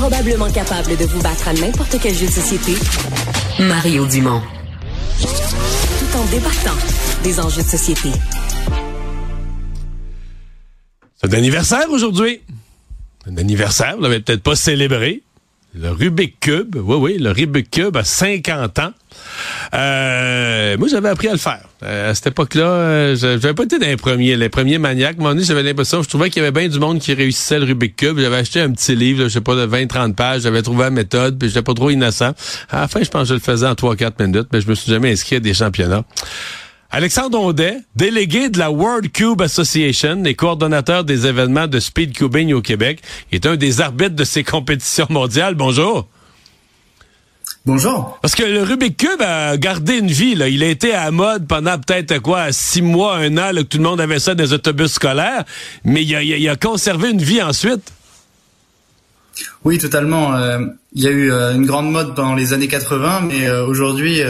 probablement capable de vous battre à n'importe quel jeu de société, Mario Dumont. Tout en débattant des enjeux de société. C'est un anniversaire aujourd'hui. Un anniversaire, vous l'avez peut-être pas célébré. Le Rubik Cube, oui, oui, le Rubik Cube a 50 ans. Euh, moi, j'avais appris à le faire. Euh, à cette époque-là, euh, j'avais pas été dans les premiers, les premiers maniaques. À j'avais l'impression, je trouvais qu'il y avait bien du monde qui réussissait le Rubik Cube. J'avais acheté un petit livre, je sais pas, de 20-30 pages. J'avais trouvé la méthode, puis j'étais pas trop innocent. À la fin, je pense que je le faisais en 3-4 minutes, mais je me suis jamais inscrit à des championnats. Alexandre Ondet, délégué de la World Cube Association et coordonnateur des événements de speed cubing au Québec, est un des arbitres de ces compétitions mondiales. Bonjour. Bonjour. Parce que le Rubik Cube a gardé une vie. Là. Il a été à mode pendant peut-être quoi, six mois, un an, que tout le monde avait ça dans les autobus scolaires, mais il a, conservé une vie ensuite. Oui, totalement. Euh, il y a eu euh, une grande mode dans les années 80, mais euh, aujourd'hui,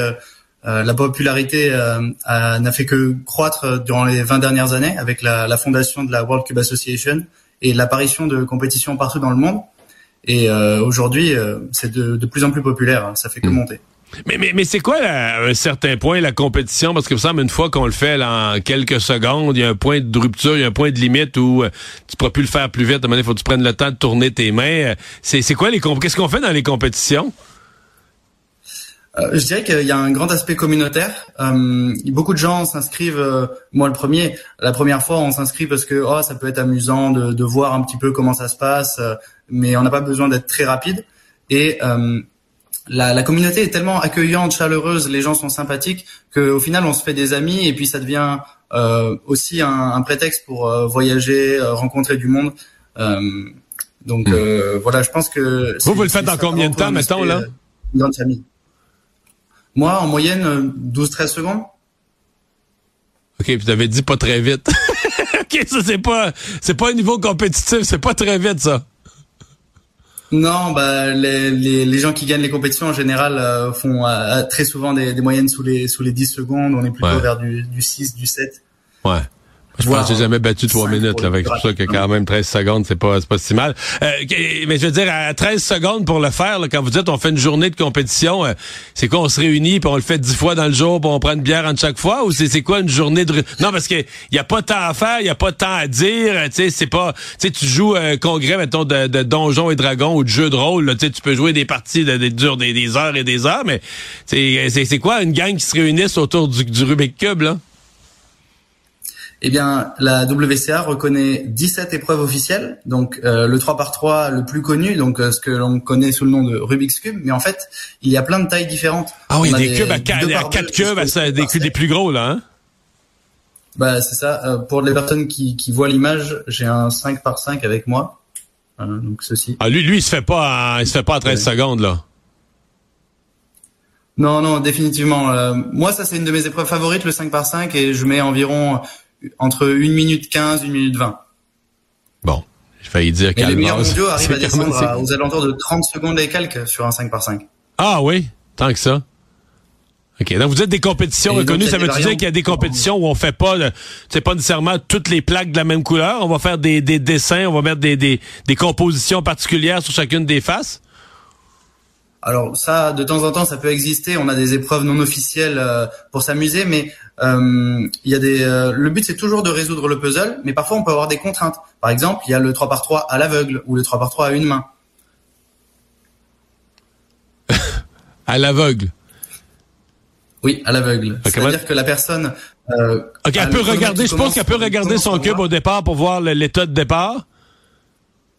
euh, la popularité euh, n'a fait que croître durant les 20 dernières années avec la, la fondation de la World Cube Association et l'apparition de compétitions partout dans le monde. Et euh, aujourd'hui, c'est de, de, plus en plus populaire. Hein, ça fait que hmm. monter. Mais, mais, mais c'est quoi à un certain point la compétition? Parce que ça me une fois qu'on le fait là, en quelques secondes, il y a un point de rupture, il y a un point de limite où tu pourras plus le faire plus vite. À un moment donné, il faut que tu prennes le temps de tourner tes mains. C'est, c'est quoi les Qu'est-ce qu'on fait dans les compétitions? Euh, je dirais qu'il y a un grand aspect communautaire. Euh, beaucoup de gens s'inscrivent, euh, moi le premier, la première fois on s'inscrit parce que oh, ça peut être amusant de, de, voir un petit peu comment ça se passe, mais on n'a pas besoin d'être très rapide. Et la, la, communauté est tellement accueillante, chaleureuse, les gens sont sympathiques qu'au final on se fait des amis et puis ça devient aussi un, un, prétexte pour voyager, rencontrer du monde. donc hmm. voilà, je pense que... Vous, vous le faites dans combien de temps, mettons, là? Une grande famille. Moi, en moyenne, 12-13 secondes. OK, puis tu avais dit pas très vite. OK, ça c'est pas c'est pas un niveau compétitif, c'est pas très vite ça. Non, bah les, les, les, gens qui gagnent les compétitions en général euh, font euh, très souvent des, des, moyennes sous les sous les 10 secondes, on est plutôt vers du, du 6, du 7. Ouais. Je pense que j'ai jamais battu trois minutes, là, avec ça que quand même 13 secondes, c'est pas, pas si mal. Euh, mais je veux dire, à 13 secondes pour le faire, là, quand vous dites on fait une journée de compétition, euh, c'est quoi, on se réunit puis on le fait dix fois dans le jour puis on prend une bière en chaque fois ou c'est quoi une journée de... Non, parce que y a pas de temps à faire, il y a pas de temps à dire, tu sais, c'est pas... Tu sais, tu joues un congrès, mettons, de, de Donjons et Dragons ou de jeux de rôle, tu peux jouer des parties de, de, des, des, heures et des heures, mais c'est quoi une gang qui se réunissent autour du, du Rubik Cube, là? Eh bien, la WCA reconnaît 17 épreuves officielles, donc euh, le 3 par 3 le plus connu, donc euh, ce que l'on connaît sous le nom de Rubik's Cube, mais en fait, il y a plein de tailles différentes. Ah oui, des, cubes à 4, cubes, des, cubes des plus gros, là, hein? Bah, c'est ça. Euh, pour les personnes qui, qui voient l'image, j'ai un 5 par 5 avec moi. donc ceci. Ah, lui, lui, il se fait pas, il se fait pas à 13 secondes, là. Non, non, définitivement. moi, ça, c'est une de mes épreuves favorites, le 5 par 5 et je mets environ entre 1 minute 15, 1 minute 20. Bon, j'ai failli dire Et les meilleurs mondiaux arrivent à descendre aux alentours de 30 secondes et quelques sur un 5 par 5. Ah oui, tant que ça. OK. Donc, vous êtes des compétitions reconnues. Ça veut dire qu'il y a des compétitions où on fait pas, c'est pas nécessairement toutes les plaques de la même couleur. On va faire des, des dessins, on va mettre des, des, des compositions particulières sur chacune des faces? Alors ça, de temps en temps, ça peut exister. On a des épreuves non officielles euh, pour s'amuser, mais euh, il y a des. Euh, le but c'est toujours de résoudre le puzzle, mais parfois on peut avoir des contraintes. Par exemple, il y a le 3 par 3 à l'aveugle ou le 3 par 3 à une main. à l'aveugle. Oui, à l'aveugle. C'est-à-dire que la personne. ok, elle peut regarder. Je pense qu'elle peut regarder son cube au départ pour voir l'état de départ.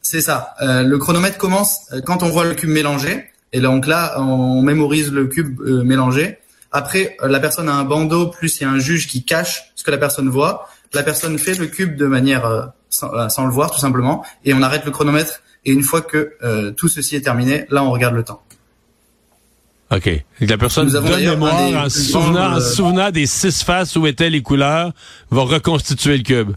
C'est ça. le chronomètre commence quand on voit le cube mélangé. Et donc là, on mémorise le cube euh, mélangé. Après, euh, la personne a un bandeau, plus il y a un juge qui cache ce que la personne voit. La personne fait le cube de manière euh, sans, le voir, tout simplement, et on arrête le chronomètre. Et une fois que tout ceci est terminé, là, on regarde le temps. OK. la personne donne mémoire en, souvenant, en souvenant des six faces où étaient les couleurs, va reconstituer le cube.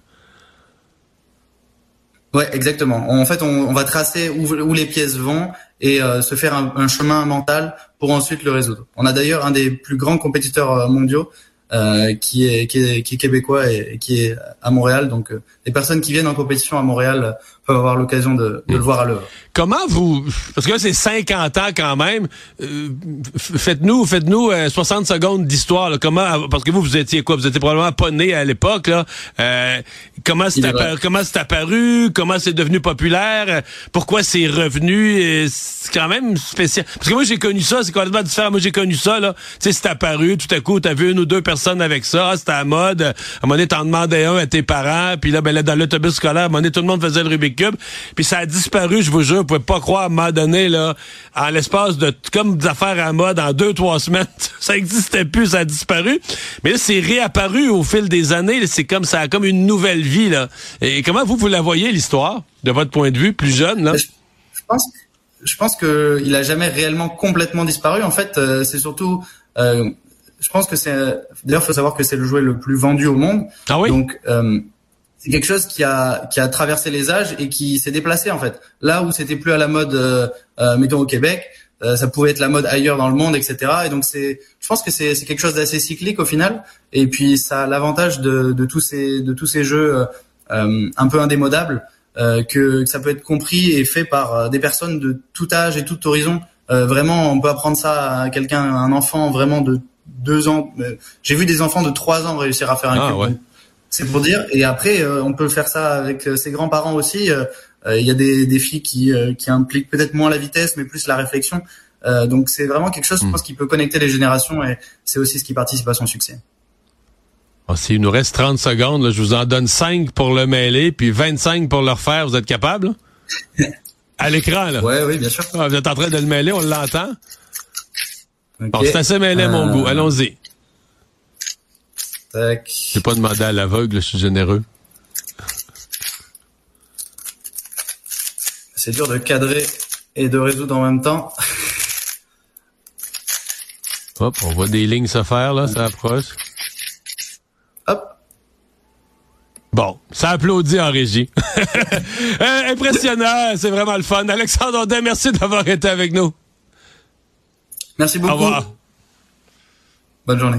Ouais, exactement. En fait, on, va tracer où, les pièces vont et euh, se faire un, chemin mental pour ensuite le résoudre. On a d'ailleurs un des plus grands compétiteurs euh, mondiaux euh, qui, est, québécois et, qui est à Montréal. Donc, les personnes qui viennent en compétition à Montréal peuvent avoir l'occasion de, de le voir à l'œuvre. Comment vous, parce que là c'est 50 ans quand même, euh, faites-nous, faites-nous 60 euh, secondes d'histoire. Comment, parce que vous vous étiez quoi, vous étiez probablement pas né à l'époque là. Euh, comment c'est apparu, comment c'est apparu, comment c'est devenu populaire, pourquoi c'est revenu, c'est quand même spécial. Parce que moi j'ai connu ça, c'est complètement différent. Moi j'ai connu ça là, tu sais c'est apparu, tout à coup t'as vu une ou deux personnes avec ça, c'était à mode. À un moment donné t'en demandais un à tes parents, puis là ben là dans l'autobus scolaire, à un moment donné tout le monde faisait le Rubik's puis ça a disparu, je vous jure vous pouvez pas croire à un moment donné, là, en l'espace de, comme des affaires à mode, en deux, trois semaines, ça existait plus, ça a disparu. Mais là, c'est réapparu au fil des années. C'est comme ça a comme une nouvelle vie, là. Et comment vous, vous la voyez, l'histoire, de votre point de vue, plus jeune, là? Je, pense, je pense qu'il a jamais réellement complètement disparu. En fait, euh, c'est surtout, euh, je pense que c'est, d'ailleurs, faut savoir que c'est le jouet le plus vendu au monde. Ah oui? Donc, euh, c'est quelque chose qui a qui a traversé les âges et qui s'est déplacé en fait. Là où c'était plus à la mode, euh, euh mettons au Québec, euh, ça pouvait être la mode ailleurs dans le monde, etc. Et donc c'est, je pense que c'est c'est quelque chose d'assez cyclique au final. Et puis ça a l'avantage de de tous ces de tous ces jeux euh, un peu indémodables que, que, ça peut être compris et fait par des personnes de tout âge et tout horizon. vraiment, on peut apprendre ça à quelqu'un, un enfant vraiment de deux ans. J'ai vu des enfants de trois ans réussir à faire un ah, cube. C'est pour dire. Et après, euh, on peut faire ça avec euh, ses grands-parents aussi. Euh, il y a des défis qui, qui impliquent peut-être moins la vitesse, mais plus la réflexion. donc c'est vraiment quelque chose, je hmm. pense, qui peut connecter les générations et c'est aussi ce qui participe à son succès. Oh, S'il nous reste 30 secondes, je vous en donne 5 pour le mêler, puis 25 pour le refaire. Vous êtes capable? à l'écran, là. Oui, oui, bien sûr. Ah, vous êtes en train de le mêler, on l'entend. Bon, c'est assez mêlé, mon goût. Allons-y. J'ai pas demandé à l'aveugle, je suis généreux. C'est dur de cadrer et de résoudre en même temps. Hop, on voit des lignes se faire, là, ça approche. Hop. Bon, ça applaudit en régie. Euh, impressionnant, c'est vraiment le fun. Alexandre Audin, merci d'avoir été avec nous. Merci beaucoup. Au revoir. Bonne journée.